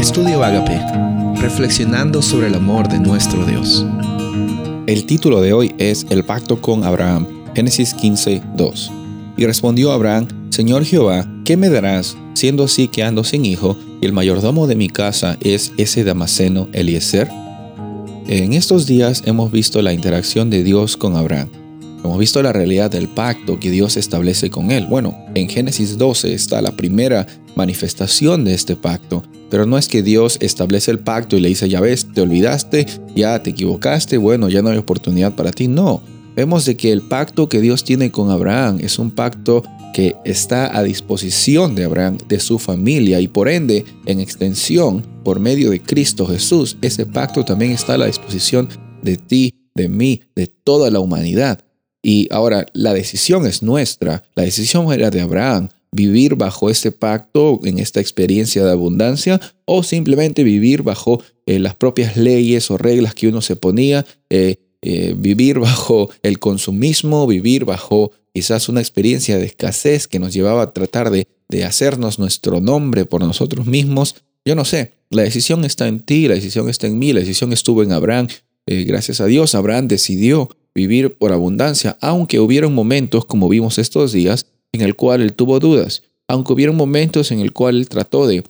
Estudio Agape, reflexionando sobre el amor de nuestro Dios. El título de hoy es El pacto con Abraham, Génesis 15, 2. Y respondió Abraham, Señor Jehová, ¿qué me darás, siendo así que ando sin hijo, y el mayordomo de mi casa es ese Damaseno Eliezer? En estos días hemos visto la interacción de Dios con Abraham. Hemos visto la realidad del pacto que Dios establece con él. Bueno, en Génesis 12 está la primera manifestación de este pacto, pero no es que Dios establece el pacto y le dice, ya ves, te olvidaste, ya te equivocaste, bueno, ya no hay oportunidad para ti. No, vemos de que el pacto que Dios tiene con Abraham es un pacto que está a disposición de Abraham, de su familia y por ende, en extensión, por medio de Cristo Jesús, ese pacto también está a la disposición de ti, de mí, de toda la humanidad. Y ahora la decisión es nuestra, la decisión era de Abraham, vivir bajo este pacto, en esta experiencia de abundancia, o simplemente vivir bajo eh, las propias leyes o reglas que uno se ponía, eh, eh, vivir bajo el consumismo, vivir bajo quizás una experiencia de escasez que nos llevaba a tratar de, de hacernos nuestro nombre por nosotros mismos. Yo no sé, la decisión está en ti, la decisión está en mí, la decisión estuvo en Abraham. Gracias a Dios, Abraham decidió vivir por abundancia, aunque hubieron momentos, como vimos estos días, en el cual él tuvo dudas, aunque hubieron momentos en el cual él trató de,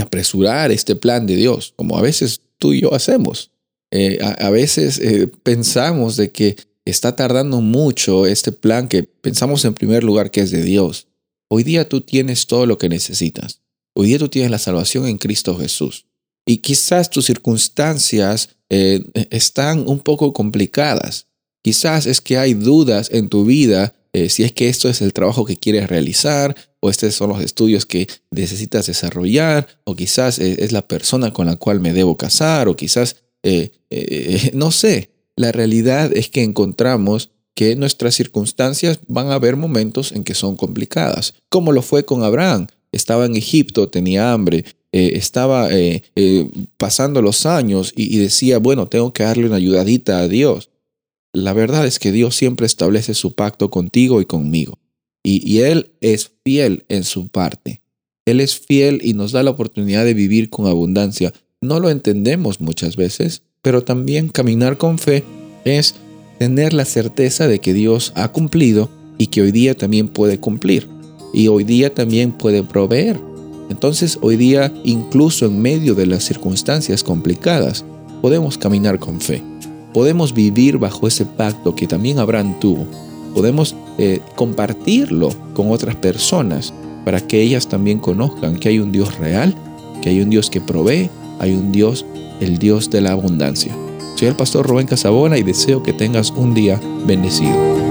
apresurar este plan de Dios, como a veces tú y yo hacemos. Eh, a, veces eh, pensamos de que está tardando mucho este plan que pensamos en primer lugar que es de Dios. Hoy día tú tienes todo lo que necesitas. Hoy día tú tienes la salvación en Cristo Jesús. Y quizás tus circunstancias eh, están un poco complicadas. Quizás es que hay dudas en tu vida eh, si es que esto es el trabajo que quieres realizar o estos son los estudios que necesitas desarrollar o quizás eh, es la persona con la cual me debo casar o quizás, no sé, la realidad es que encontramos que nuestras circunstancias van a haber momentos en que son complicadas, como lo fue con Abraham. Estaba en Egipto, tenía hambre, estaba pasando los años y, y decía, bueno, tengo que darle una ayudadita a Dios. La verdad es que Dios siempre establece su pacto contigo y conmigo. Y, Él es fiel en su parte. Él es fiel y nos da la oportunidad de vivir con abundancia. No lo entendemos muchas veces, pero también caminar con fe es tener la certeza de que Dios ha cumplido y que hoy día también puede cumplir. Y hoy día también puede proveer. Entonces hoy día, incluso en medio de las circunstancias complicadas, podemos caminar con fe podemos vivir bajo ese pacto que también Abraham tuvo. Podemos eh, compartirlo con otras personas para que ellas también conozcan que hay un Dios real, que hay un Dios que provee, hay un Dios, el Dios de la abundancia. Soy el pastor Rubén Casabona y deseo que tengas un día bendecido.